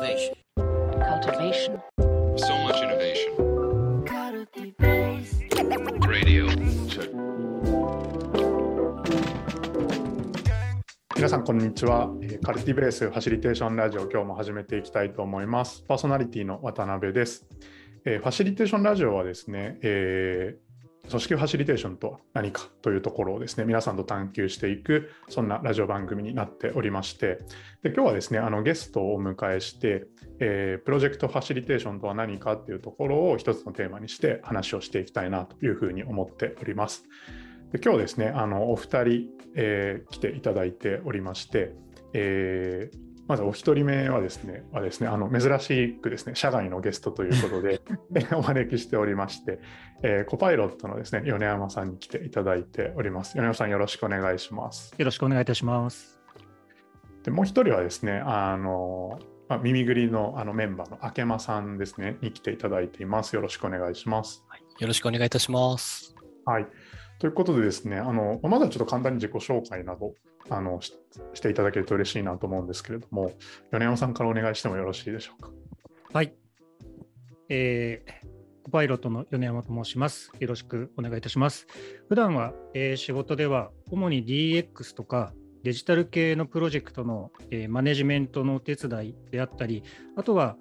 Cultivation. cultivation, So much innovation. Radio. 皆さんこんにちはえーカルティベースファシリテーションラジオ今日も始めていきたいと思いますパーソナリティの渡辺ですえーファシリテーションラジオはですね、えー組織ファシリテーションとは何かというところをですね皆さんと探求していくそんなラジオ番組になっておりましてで今日はですねあのゲストをお迎えして、えープロジェクトファシリテーションとは何かっていうところを一つのテーマにして話をしていきたいなというふうに思っております。で今日ですねあのお二人、えー来ていただいておりまして、えーまずお一人目はですねはですねあの珍しくですね社外のゲストということで えーお招きしておりまして、えーコパイロットのですね米山さんに来ていただいております米山さんよろしくお願いしますよろしくお願いいたします。でもう一人はですねあのまあ耳ぐりのあのメンバーの明間さんですねに来ていただいていますよろしくお願いしますよろしくお願いいたします。はい。ということでですね、あのまずはちょっと簡単に自己紹介などあのしていただけると嬉しいなと思うんですけれども、米山さんからお願いしてもよろしいでしょうか？はい。えー、パイロットの米山と申します。よろしくお願いいたします。普段は、えー仕事では主に DX とかデジタル系のプロジェクトの、えーマネジメントのお手伝いであったり、あとは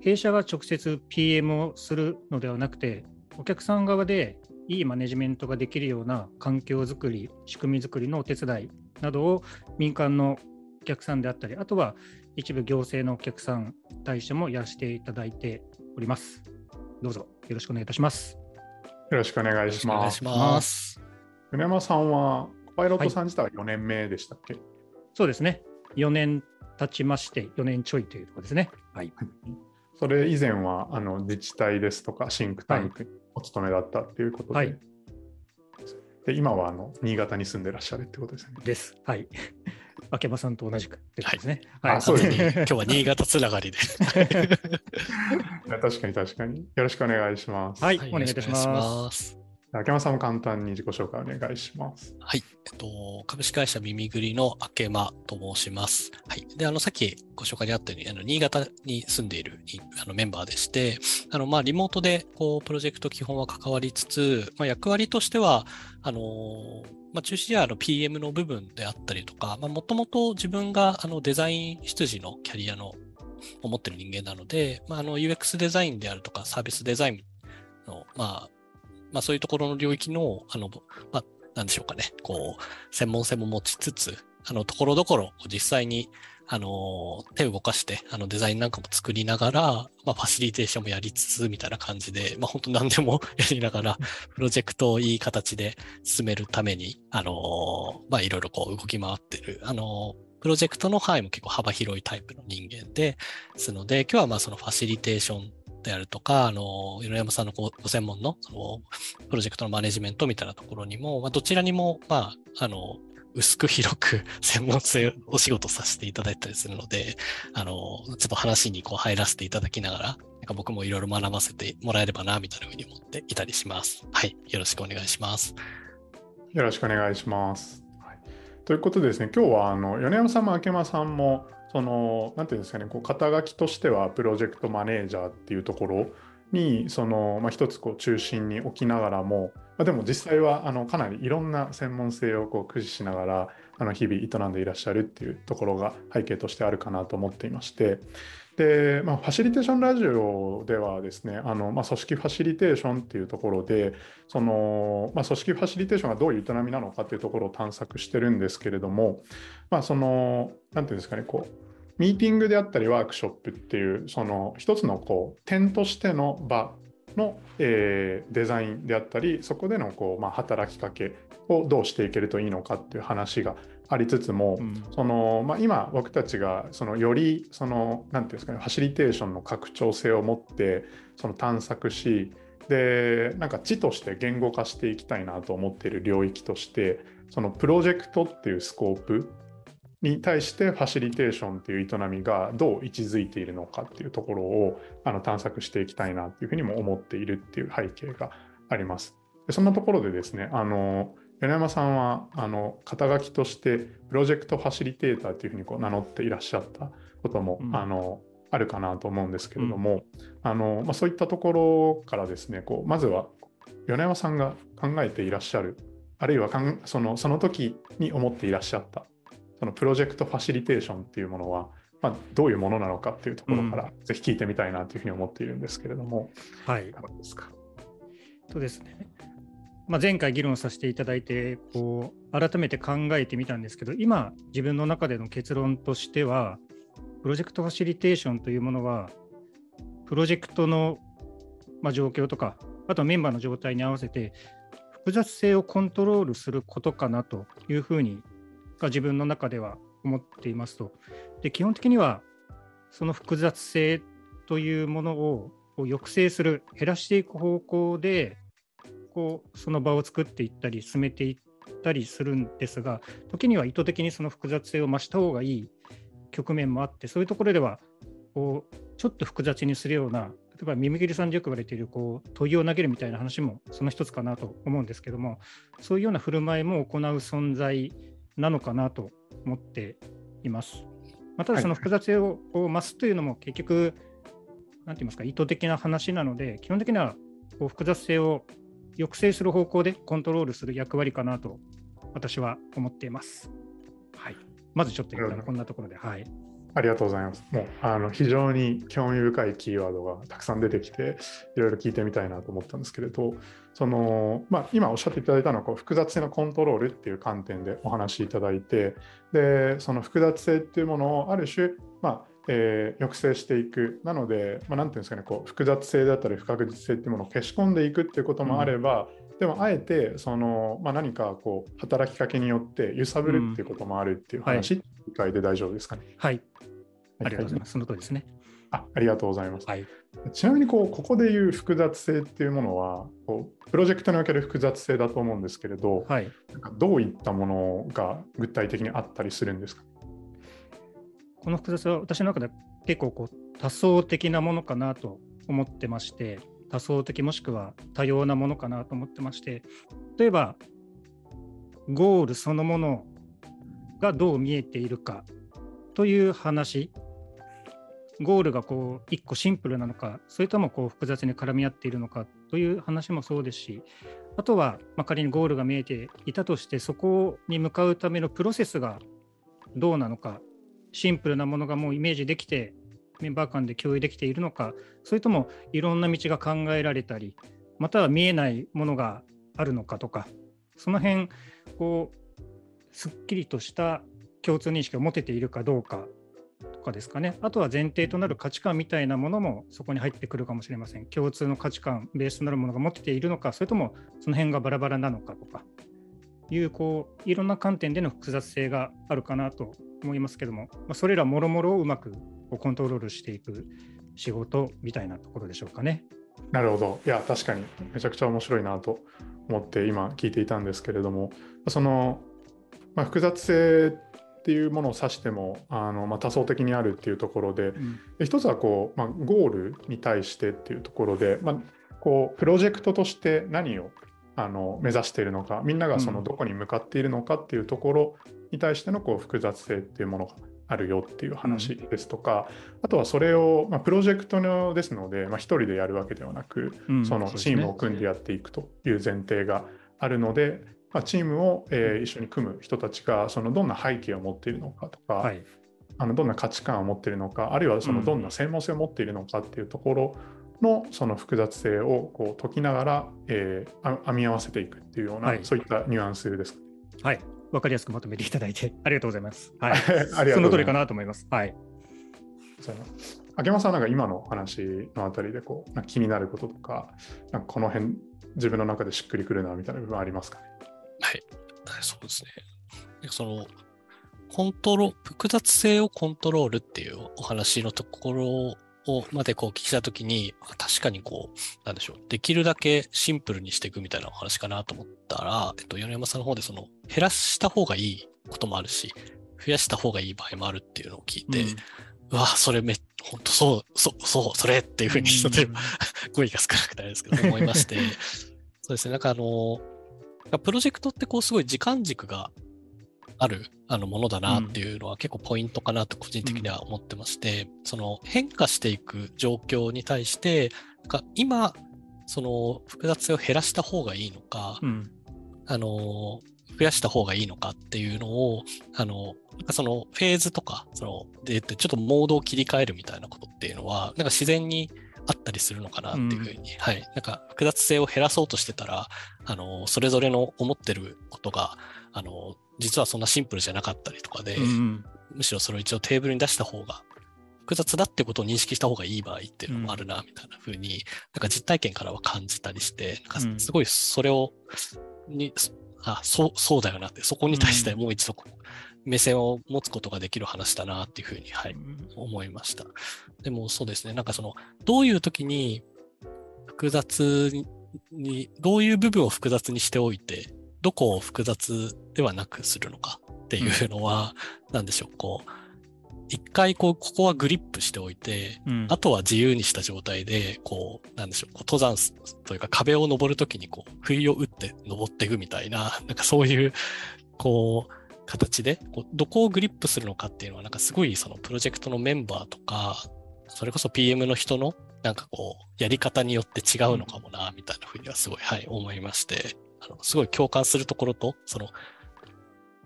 弊社が直接 PM をするのではなくて、お客さん側でいいマネジメントができるような環境づくり、仕組みづくりのお手伝いなどを民間のお客さんであったり、あとは一部行政のお客さんに対してもやらせていただいております。どうぞよろしくお願いいたします。よろしくお願いします。ます。米山さんは、パイロットさん自体は4年目でしたっけ、そうですね。4年経ちまして、4年ちょいというところですね。はい。それ以前はあの自治体ですとかシンクタンクにお勤めだったっていうことで、はいで今はあの新潟に住んでらっしゃるってことですよね。です。はい。明場さんと同じくってことですね。あそうですね 今日は新潟つながりで。確かに確かに。よろしくお願いします。はい、はいお願いいたします。よろくお願いします明山さんも簡単に自己紹介お願いします。はい。えっと、株式会社耳ぐりの明間と申します。はい。で、あの、さっきご紹介にあったように、あの、新潟に住んでいるいあのメンバーでして、あの、まあ、リモートで、こう、プロジェクト基本は関わりつつ、まあ、役割としては、あのまあ、中心はあの PM の部分であったりとか、まあ、もともと自分があのデザイン出自のキャリアのを持ってる人間なので、まあ、あの UX デザインであるとかサービスデザインの、まあ、まあ、そういうところの領域の、あの、まあ、なんでしょうかね、こう、専門性も持ちつつ、あの、ところどころ実際に、あの、手を動かして、あの、デザインなんかも作りながら、まあ、ファシリテーションもやりつつ、みたいな感じで、まあ、本当何でも やりながら、プロジェクトをいい形で進めるために、あの、まあ、いろいろこう動き回ってる、あの、プロジェクトの範囲も結構幅広いタイプの人間ですので、今日はまあそのファシリテーションであるとか、あの、米山さんのごご専門のそのプロジェクトのマネジメントみたいなところにも、まあ、どちらにも、まあ、あの、薄く広く 専門性お仕事させていただいたりするので、あの、ちょっと話にこう入らせていただきながら、なんか僕もいろいろ学ばせてもらえればな、みたいなふうに思っていたりします。はい。よろしくお願いします。よろしくお願いします。はい、ということでですね、今日はあの米山さんも明間さんも、その、なんていうんですかね、こう肩書きとしてはプロジェクトマネージャーっていうところに、その、まあ、一つこう中心に置きながらも、まあ、でも実際はあのかなりいろんな専門性をこう駆使しながら、あの日々営んでいらっしゃるっていうところが背景としてあるかなと思っていまして、で、まあ、ファシリテーションラジオではですね、あのまあ、組織ファシリテーションっていうところで、そのまあ、組織ファシリテーションがどういう営みなのかっていうところを探索してるんですけれども、まあ、その、なんていうんですかね、こう、ミーティングであったりワークショップっていう、その一つのこう点としての場の、えーデザインであったり、そこでのこう、まあ、働きかけをどうしていけるといいのかっていう話がありつつも、うんそのまあ、今僕たちがそのよりそのなんていうんですかねファシリテーションの拡張性を持ってその探索しでなんか知として言語化していきたいなと思っている領域としてそのプロジェクトっていうスコープに対してファシリテーションっていう営みがどう位置づいているのかっていうところをあの探索していきたいなっていうふうにも思っているっていう背景があります。でそんなところでですねあの米山さんはあの肩書きとしてプロジェクトファシリテーターというふうにこう名乗っていらっしゃったことも、うんあのあるかなと思うんですけれども、あのまあ、そういったところからですねこうまずは米山さんが考えていらっしゃるあるいはかんそのその時に思っていらっしゃったそのプロジェクトファシリテーションっていうものは、まあ、どういうものなのかっていうところから、ぜひ聞いてみたいなというふうに思っているんですけれども、はいいかがですか？そうですね。まあ、前回議論させていただいてこう改めて考えてみたんですけど今自分の中での結論としてはプロジェクトファシリテーションというものはプロジェクトの、まあ、状況とかあとメンバーの状態に合わせて複雑性をコントロールすることかなというふうにが自分の中では思っていますと。で基本的にはその複雑性というものを抑制する減らしていく方向でこうその場を作っていったり進めていったりするんですが時には意図的にその複雑性を増した方がいい局面もあってそういうところではこうちょっと複雑にするような例えば耳切りさんでよく言われているこう問いを投げるみたいな話もその一つかなと思うんですけどもそういうような振る舞いも行う存在なのかなと思っています。まあ、ただその複雑性を増すというのも結局なんて言いますか意図的な話なので基本的にはこう複雑性を抑制する方向でコントロールする役割かなと私は思っています。はい、まずちょっとこんなところで、はい、ありがとうございます。もうあの非常に興味深いキーワードがたくさん出てきて、いろいろ聞いてみたいなと思ったんですけれど、そのまあ、今おっしゃっていただいたのはこう複雑性のコントロールっていう観点でお話しいただいて、でその複雑性っていうものをある種、まあえー抑制していく。なので、まあ、なんていうんですかね、こう複雑性だったり不確実性っていうものを消し込んでいくっていうこともあれば、でもあえてその、まあ、何かこう働きかけによって揺さぶるっていうこともあるっていう話、理解で大丈夫ですかね？はい、ありがとうございます。その通りですね。あありがとうございます。はい、ちなみにこうここでいう複雑性っていうものはこうプロジェクトにおける複雑性だと思うんですけれど、はい、なんかどういったものが具体的にあったりするんですか？この複雑は私の中で結構こう多層的なものかなと思ってまして多層的もしくは多様なものかなと思ってまして例えばゴールそのものがどう見えているかという話。ゴールがこう一個シンプルなのかそれともこう複雑に絡み合っているのかという話もそうですしあとは、ま、仮にゴールが見えていたとしてそこに向かうためのプロセスがどうなのかシンプルなものがもうイメージできてメンバー間で共有できているのかそれともいろんな道が考えられたりまたは見えないものがあるのかとかその辺こうすっきりとした共通認識を持てているかどうかとかですかね。あとは前提となる価値観みたいなものもそこに入ってくるかもしれません。共通の価値観ベースとなるものが持てているのかそれともその辺がバラバラなのかとかいうこういろんな観点での複雑性があるかなと思いますけども、まあ、それらもろもろをうまくこうコントロールしていく仕事みたいなところでしょうかね。なるほど。いや、確かにめちゃくちゃ面白いなと思って今聞いていたんですけれども、その、まあ、複雑性っていうものを指してもあの、まあ、多層的にあるっていうところで、うんで一つはこう、まあ、ゴールに対してっていうところで、まあ、こうプロジェクトとして何をあの目指しているのかみんながそのうんどこに向かっているのかっていうところに対してのこう複雑性っていうものがあるよっていう話ですとか、あとはそれを、まあ、プロジェクトのですので、まあ、一人でやるわけではなく、うんそのチームを組んでやっていくという前提があるので、まあ、チームを、えー一緒に組む人たちがそのどんな背景を持っているのかとか、はい、あのどんな価値観を持っているのか、あるいはそのうん。どんな専門性を持っているのかっていうところのその複雑性をこう解きながら、えーあ編み合わせていくっていうような、はい。そういったニュアンスです。はい、わかりやすくまとめていただいて ありがとうございます。はい、ありがとうございますその通りかなと思います。はい。そう秋山さんなんか今の話のあたりでこう気になることとか、なんかこの辺自分の中でしっくりくるなみたいな部分ありますかね？はい。そうですね。でその、コントロ複雑性をコントロールっていうお話のところをまでこう聞きたときに、あ確かにこう、なんでしょう、できるだけシンプルにしていくみたいなお話かなと思ったら、えっと、米山さんの方でその、減らした方がいいこともあるし、増やした方がいい場合もあるっていうのを聞いて、うわ、それめ、本当そう、そう、そう、それっていうふうに、例えば、語彙が少なくてあれですけど、思いまして、そうですね、なんかあの、プロジェクトってこうすごい時間軸があるあのものだなっていうのは結構ポイントかなと個人的には思ってまして、その変化していく状況に対して、なんか今、その複雑性を減らした方がいいのか、うん。あの、増やした方がいいのかっていうのを、あの、なんかそのフェーズとか、その、で、ちょっとモードを切り替えるみたいなことっていうのは、なんか自然にあったりするのかなっていうふうに、はい。なんか複雑性を減らそうとしてたら、あの、それぞれの思ってることが、あの、実はそんなシンプルじゃなかったりとかで、うんむしろそれを一応テーブルに出した方が、複雑だってことを認識した方がいい場合っていうのもあるな、みたいな風に、なんか実体験からは感じたりして、なんうんかすごいそれを、に、あ、そう、そうだよなって、そこに対してもう一度目線を持つことができる話だなっていうふうに、はい、思いました。でもそうですね、なんかその、どういう時に複雑に、どういう部分を複雑にしておいて、どこを複雑ではなくするのかっていうのは、なんでしょう、こう、一回こう、ここはグリップしておいて、うん。あとは自由にした状態で、こう、なんでしょう、こう登山すというか壁を登るときに、こう、不意を打って登っていくみたいな、なんかそういう、こう、形で、こうどこをグリップするのかっていうのは、なんかすごいそのプロジェクトのメンバーとか、それこそ PM の人の、なんかこう、やり方によって違うのかもな、みたいなふうにはすごい、はい、思いまして、すごい共感するところと、その、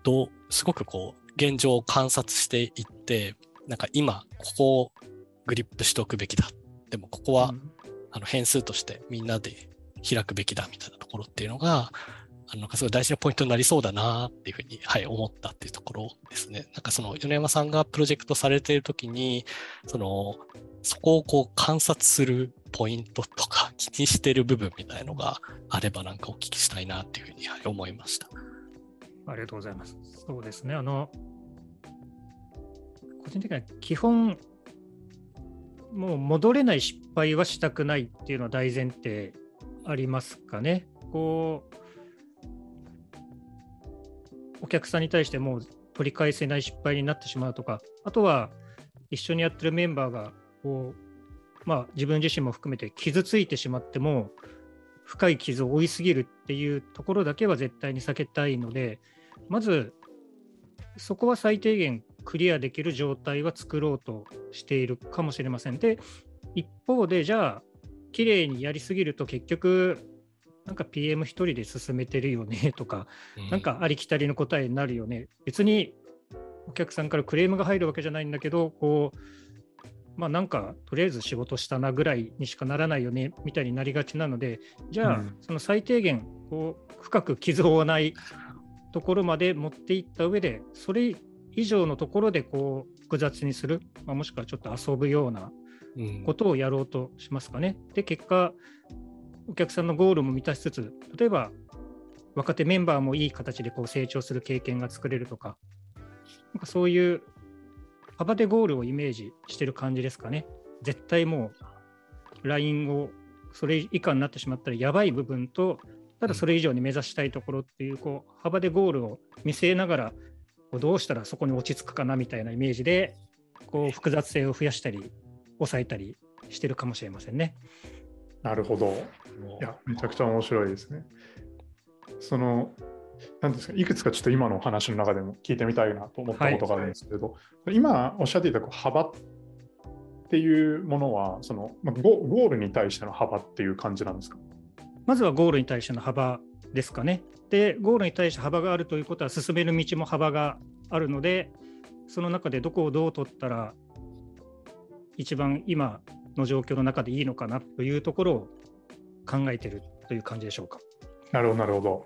どう、すごくこう、現状を観察していって、なんか今、ここをグリップしておくべきだ。でもここは、あの変数としてみんなで開くべきだみたいなところっていうのが、あのすごい大事なポイントになりそうだなっていうふうに、はい、思ったっていうところですね。なんかその米山さんがプロジェクトされているときに、その、そこをこう観察するポイントとか気にしてる部分みたいのがあればなんかお聞きしたいなっていうふうに、はい、思いました。ありがとうございます。そうですね。あの、個人的には基本、もう戻れない失敗はしたくないっていうのは大前提ありますかね。こう、お客さんに対してもう取り返せない失敗になってしまうとか、あとは一緒にやってるメンバーが、こう、まあ自分自身も含めて傷ついてしまっても、深い傷を負いすぎるっていうところだけは絶対に避けたいので、まずそこは最低限クリアできる状態は作ろうとしているかもしれません。で、一方で、じゃあ、綺麗にやりすぎると結局、なんか PM 一人で進めてるよね とか、うなんかありきたりの答えになるよね。別にお客さんからクレームが入るわけじゃないんだけど、こう、まあなんかとりあえず仕事したなぐらいにしかならないよねみたいになりがちなので、じゃあうんその最低限こう深く傷を負わないところまで持っていった上で、それ以上のところでこう複雑にする、まあ、もしくはちょっと遊ぶようなうんことをやろうとしますかね。で、結果、お客さんのゴールも満たしつつ、例えば若手メンバーもいい形でこう成長する経験が作れるとか、なんかそういう幅でゴールをイメージしてる感じですかね。絶対もう、ラインをそれ以下になってしまったらやばい部分と、ただそれ以上に目指したいところっていう、こう幅でゴールを見据えながら、どうしたらそこに落ち着くかなみたいなイメージで、こう複雑性を増やしたり、抑えたりしてるかもしれませんね。なるほど。いや、めちゃくちゃ面白いですね。その、なんですか、いくつかちょっと今のお話の中でも聞いてみたいなと思ったことがあるんですけれど、今おっしゃっていたこう幅っていうものは、その、まあ、ゴゴールに対しての幅っていう感じなんですか？まずはゴールに対しての幅ですかね。で、ゴールに対して幅があるということは、進める道も幅があるので、その中でどこをどう取ったら、一番今の状況の中でいいのかなというところを考えてるという感じでしょうか。なるほど、なるほど。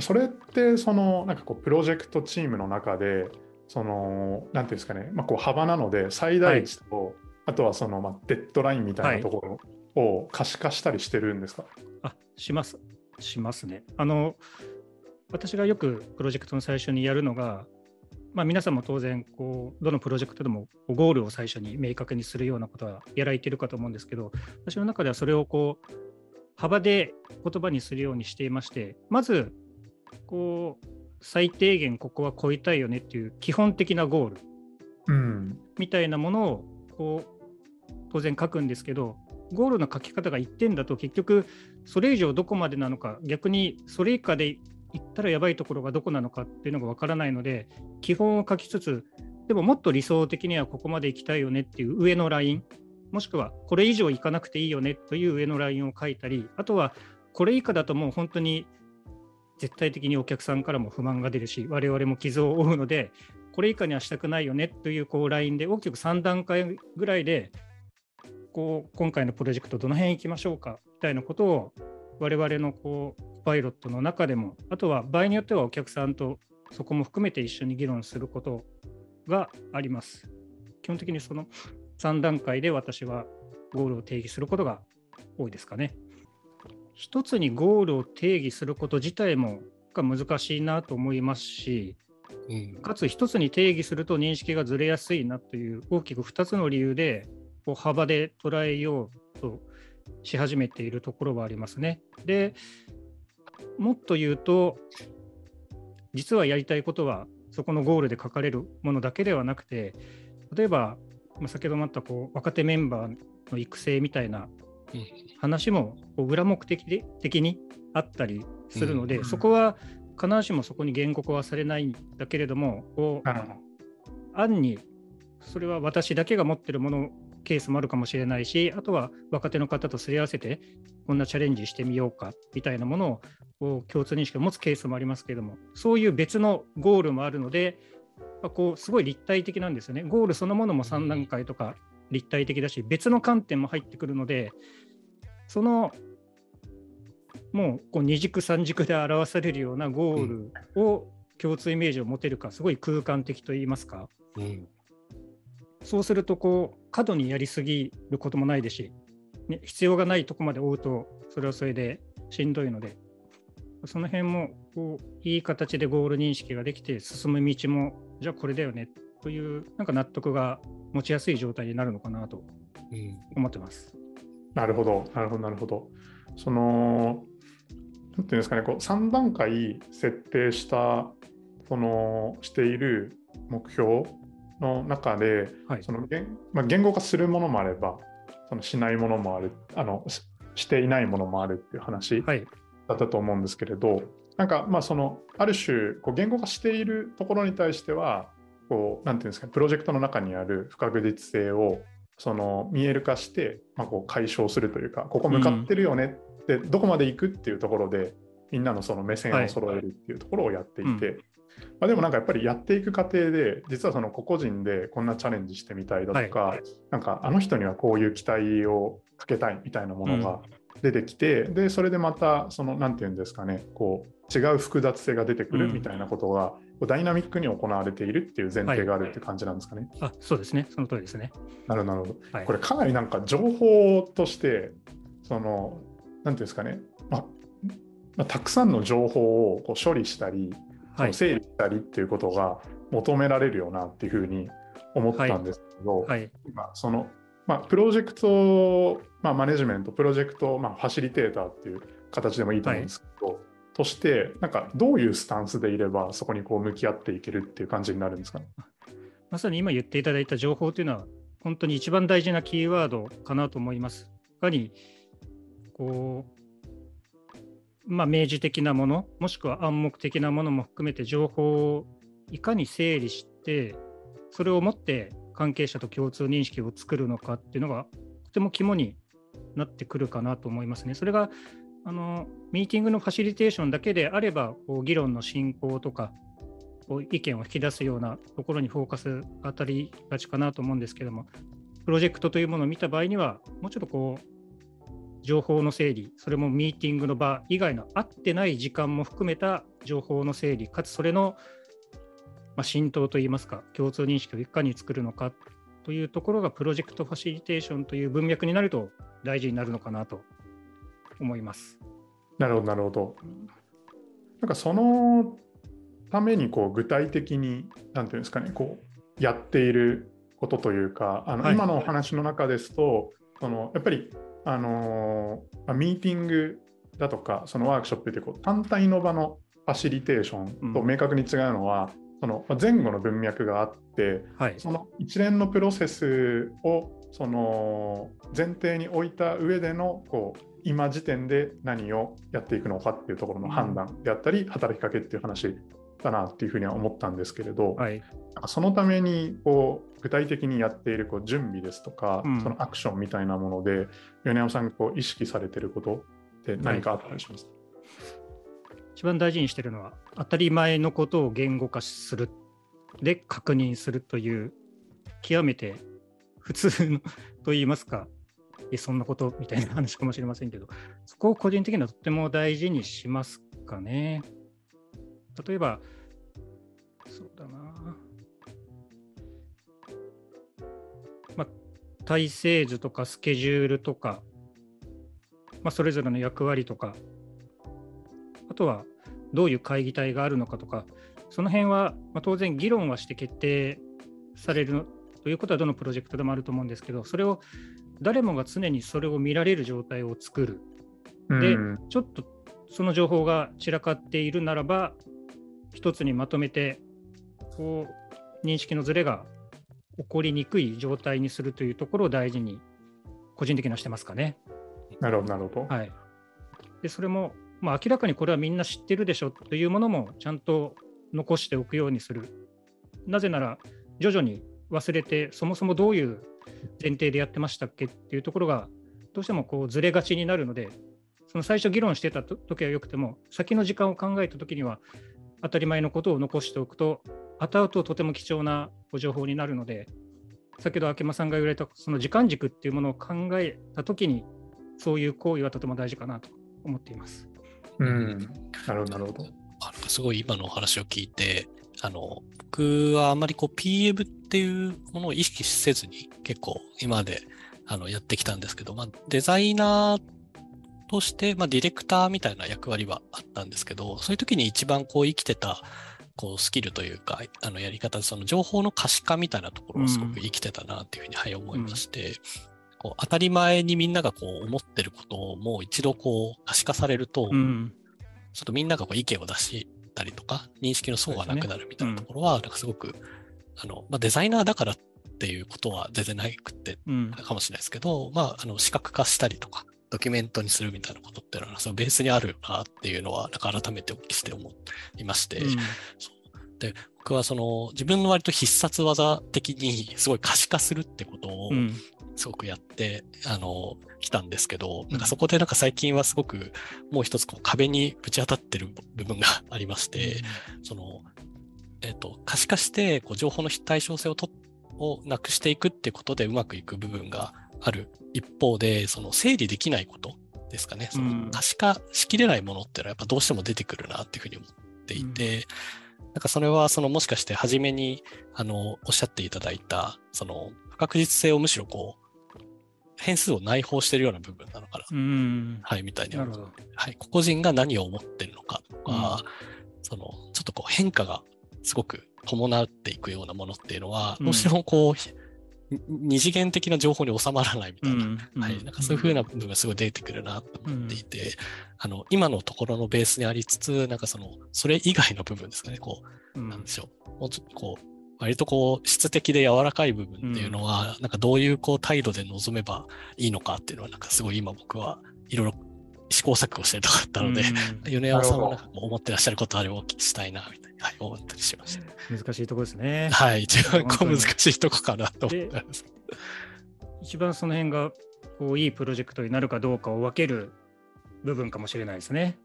それって、その、なんかこう、プロジェクトチームの中で、その、なんていうんですかね、まあ、こう幅なので、最大値と、あとはその、まあ、デッドラインみたいなところを可視化したりしてるんですか、あ、します。しますね。あの、私がよくプロジェクトの最初にやるのが、まあ、皆さんも当然こう、どのプロジェクトでもゴールを最初に明確にするようなことはやられているかと思うんですけど、私の中ではそれをこう幅で言葉にするようにしていまして、まずこう最低限ここは超えたいよねっていう基本的なゴールうん。みたいなものをこう当然書くんですけど、ゴールの書き方が1点だと結局それ以上どこまでなのか、逆にそれ以下で行ったらやばいところがどこなのかっていうのがわからないので、基本を書きつつ、でももっと理想的にはここまで行きたいよねっていう上のライン、もしくはこれ以上行かなくていいよねという上のラインを書いたり、あとはこれ以下だともう本当に絶対的にお客さんからも不満が出るし、我々も傷を負うので、これ以下にはしたくないよねというこうラインで大きく3段階ぐらいで、こう今回のプロジェクトどの辺行きましょうかみたいなことを我々のこうパイロットの中でも、あとは場合によってはお客さんとそこも含めて一緒に議論することがあります。基本的にその3段階で私はゴールを定義することが多いですかね。一つにゴールを定義すること自体もが難しいなと思いますし、うんかつ一つに定義すると認識がずれやすいなという大きく2つの理由で幅で捉えようとし始めているところはありますね。でもっと言うと実はやりたいことはそこのゴールで書かれるものだけではなくて例えばまあ先ほどもあったこう若手メンバーの育成みたいなうん話も裏目的で的にあったりするので、うんそこは必ずしもそこに言語化はされないんだけれどもこうなるほど。暗にそれは私だけが持ってるものケースもあるかもしれないしあとは若手の方とすり合わせてこんなチャレンジしてみようかみたいなものを共通認識を持つケースもありますけれどもそういう別のゴールもあるのでまあこうすごい立体的なんですよね。ゴールそのものも3段階とか立体的だし別の観点も入ってくるのでそのもうこう二軸三軸で表されるようなゴールを共通イメージを持てるかすごい空間的といいますか。うん。そうするとこう過度にやりすぎることもないですし、ね、必要がないとこまで追うとそれはそれでしんどいのでその辺もこういい形でゴール認識ができて進む道もじゃあこれだよねというなんか納得が持ちやすい状態になるのかなとうん思ってます。なるほど、なるほど、なるほど。その、なんていうんですかね、こう3段階設定した、その、している目標の中で、はい。その言,、まあ、言語化するものもあれば、そのしないものもある、あのししていないものもあるっていう話はい、だったと思うんですけれど、なんかまあそのある種こう言語化しているところに対してはこうなんていうんですかねプロジェクトの中にある不確実性をその見える化して、まあ、こう解消するというかここ向かってるよねって、どこまで行くっていうところでみんなのその目線を揃えるっていうところをやっていて、まあ、でもなんかやっぱりやっていく過程で実はその個々人でこんなチャレンジしてみたいだとか、なんかあの人にはこういう期待をかけたいみたいなものが出てきて、でそれでまたそのなんていうんですかねこう違う複雑性が出てくるみたいなことが、こうダイナミックに行われているっていう前提があるっていう感じなんですかね。あそうですね、その通りですね。なるほど。はい、これかなりなんか情報としてそのなんていうんですかね、まあまあ、たくさんの情報をこう処理したり、そはいの整理したりっていうことが求められるよなっていうふうに思ったんですけど、はい、今その、まあ、プロジェクト、まあ、マネジメントプロジェクト、まあ、ファシリテーターっていう形でもいいと思うんですけど、としてなんかどういうスタンスでいればそこにこう向き合っていけるっていう感じになるんですか？ね。まさに今言っていただいた情報というのは、本当に一番大事なキーワードかなと思います。いかにこう、まあ、明示的なもの、もしくは暗黙的なものも含めて情報をいかに整理して、それをもって関係者と共通認識を作るのかっていうのが、とても肝になってくるかなと思いますね。それがあのミーティングのファシリテーションだけであれば、こう議論の進行とか、こう意見を引き出すようなところにフォーカス当たりがちかなと思うんですけども、プロジェクトというものを見た場合には、もうちょっとこう、情報の整理、それもミーティングの場以外の合ってない時間も含めた情報の整理、かつそれの、まあ、浸透といいますか、共通認識をいかに作るのかというところが、プロジェクトファシリテーションという文脈になると大事になるのかなと思います。なるほどなるほど。なんかそのためにこう具体的になんていうんですかねこうやっていることというかあの、はい今のお話の中ですとそのやっぱりあのーまあミーティングだとかそのワークショップってこう単体の場のファシリテーションとうん明確に違うのは、そのまあ前後の文脈があってはい。その一連のプロセスをその前提に置いた上でのこう今時点で何をやっていくのかっていうところの判断であったり、働きかけっていう話だなっていうふうには思ったんですけれど、はい。そのためにこう具体的にやっているこう準備ですとか、うんそのアクションみたいなもので、米山さんがこう意識されてることって何かあったりします？か、一番大事にしてるのは、当たり前のことを言語化する、で確認するという、極めて普通のと言いますか、えそんなことみたいな話かもしれませんけど、そこを個人的にはとっても大事にしますかね。例えば、そうだな。体制図とかスケジュールとか、まあ、それぞれの役割とか、あとはどういう会議体があるのかとか、その辺は、まあ、当然議論はして決定されるということはどのプロジェクトでもあると思うんですけど、それを誰もが常にそれを見られる状態を作る。でうんちょっとその情報が散らかっているならば、一つにまとめて、こう、認識のずれが起こりにくい状態にするというところを大事に、個人的にはしてますかね。なるほど、なるほど。はい。で、それも、まあ、明らかにこれはみんな知ってるでしょというものもちゃんと残しておくようにする。なぜなら、徐々に忘れて、そもそもどういう前提でやってましたっけっていうところが、どうしてもこうずれがちになるので、その最初議論してたと時はよくても、先の時間を考えた時には、当たり前のことを残しておくと、後々とても貴重なご情報になるので、先ほど明間さんが言われたその時間軸っていうものを考えた時に、そういう行為はとても大事かなと思っています。うん、なるほど、なるほど。あなんかすごい今のお話を聞いて、あの、僕はあんまりこう PM っていうものを意識せずに結構今まであのやってきたんですけど、まあ、デザイナーとして、まあ、ディレクターみたいな役割はあったんですけど、そういう時に一番こう生きてたこうスキルというか、あのやり方で、その情報の可視化みたいなところをすごく生きてたなっていうふうに、はい、思いまして、こう当たり前にみんながこう思ってることをもう一度こう可視化されると、うん。ちょっとみんながこう意見を出したりとか、認識の層がなくなるみたいなところは、なんかすごく、あの、まあ、デザイナーだからっていうことは全然なくって、うん。かもしれないですけど、まあ、あの、視覚化したりとか、ドキュメントにするみたいなことっていうのは、そのベースにあるなっていうのは、なんか改めてお聞きして思いまして、うん。で、僕はその、自分の割と必殺技的にすごい可視化するってことを、うん。すごくやって、あの、来たんですけど、なんかそこでなんか最近はすごくもう一つこう壁にぶち当たってる部分がありまして、その、えっ、と、可視化して、こう、情報の非対称性をと、をなくしていくってことでうまくいく部分がある一方で、その整理できないことですかね。そうんの可視化しきれないものっていうのはやっぱどうしても出てくるなっていうふうに思っていて、なんかそれはそのもしかして初めに、あの、おっしゃっていただいた、その不確実性をむしろこう、変数を内包しているような部分なのかな。うん。はい、みたいにな。はい、個々人が何を思ってるのかとか、その、ちょっとこう変化がすごく伴っていくようなものっていうのは、うんどうしてもこう、ひ二次元的な情報に収まらないみたいな、うんはい、なんかそういうふうな部分がすごい出てくるなと思っていて、あの、今のところのベースにありつつ、なんかその、それ以外の部分ですかね、こう、うん。なんでしょう。もうちょっとこう、割とこう、質的で柔らかい部分っていうのは、なんかどういうこう態度で臨めばいいのかっていうのは、なんかすごい今僕はいろいろ試行錯誤してるとこだったので、うん米山さんもなんか思ってらっしゃることあればお聞きしたいな、みたいに、はい、思ったりしました。難しいところですね。はい、一番こう難しいとこかなと思ってます。一番その辺がこういいプロジェクトになるかどうかを分ける部分かもしれないですね。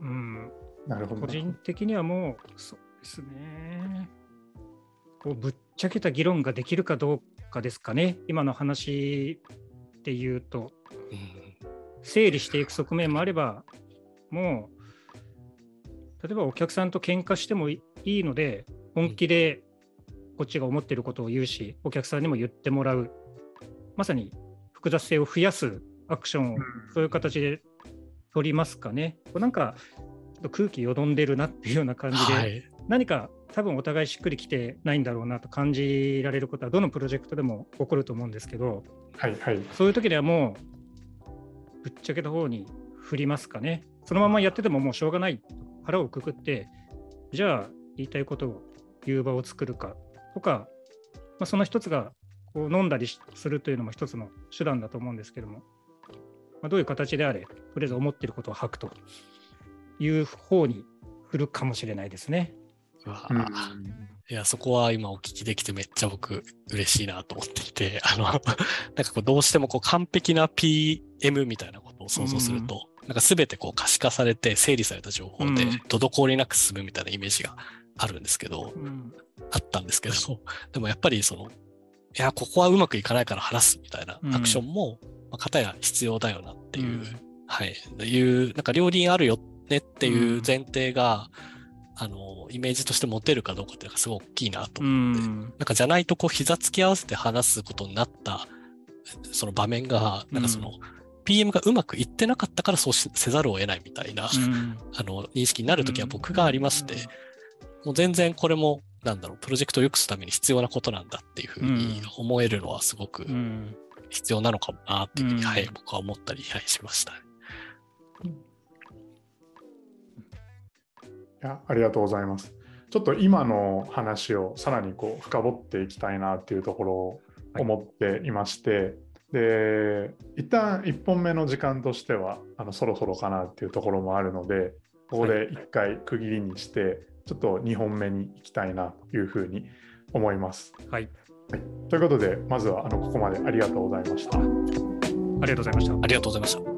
うんうん、なるほど。個人的にはもう、そうですね。こうぶっちゃけた議論ができるかどうかですかね。今の話で言うと、うん整理していく側面もあれば、もう、例えばお客さんと喧嘩してもいいので、本気でこっちが思ってることを言うし、お客さんにも言ってもらう、まさに複雑性を増やすアクションをそういう形で取りますかね。なんか、ちょっと空気よどんでるなっていうような感じで、はい。何か多分お互いしっくりきてないんだろうなと感じられることはどのプロジェクトでも起こると思うんですけど、はいはい。そういう時ではもうぶっちゃけた方に振りますかね。そのままやっててももうしょうがない。腹をくくって、じゃあ言いたいことを言う場を作るかとか、まあ、その一つがこう飲んだりしするというのも一つの手段だと思うんですけども、まあ、どういう形であれ、とりあえず思ってることを吐くという方に振るかもしれないですね。うわうんいや、そこは今お聞きできてめっちゃ僕嬉しいなと思っていて、あの、なんかこうどうしてもこう完璧な PM みたいなことを想像すると、なんか全てこう可視化されて整理された情報でうん。滞りなく進むみたいなイメージがあるんですけど、うん。あったんですけど、でもやっぱりその、いや、ここはうまくいかないから話すみたいなアクションも、まあ、片や必要だよなっていう、うん。はい、いう、なんか両輪あるよねっていう前提が、あの、イメージとして持てるかどうかっていうのがすごい大きいなとう思って、ん。なんかじゃないとこう膝つき合わせて話すことになった、その場面が、なんかその、PM がうまくいってなかったからそうしせざるを得ないみたいな、うん。あの、認識になるときは僕がありまして、もう全然これも、なんだろう、プロジェクトを良くするために必要なことなんだっていうふうに思えるのはすごくうん。必要なのかもなっていうふうに、うん。はい、僕は思ったり、はい、しましたやありがとうございます。ちょっと今の話をさらにこう深掘っていきたいなっていうところを思っていまして、で一旦1本目の時間としてはあのそろそろかなっていうところもあるのでここで1回区切りにしてちょっと2本目に行きたいなというふうに思います。はい、ということでまずはあのここまでありがとうございました。ありがとうございました。ありがとうございました。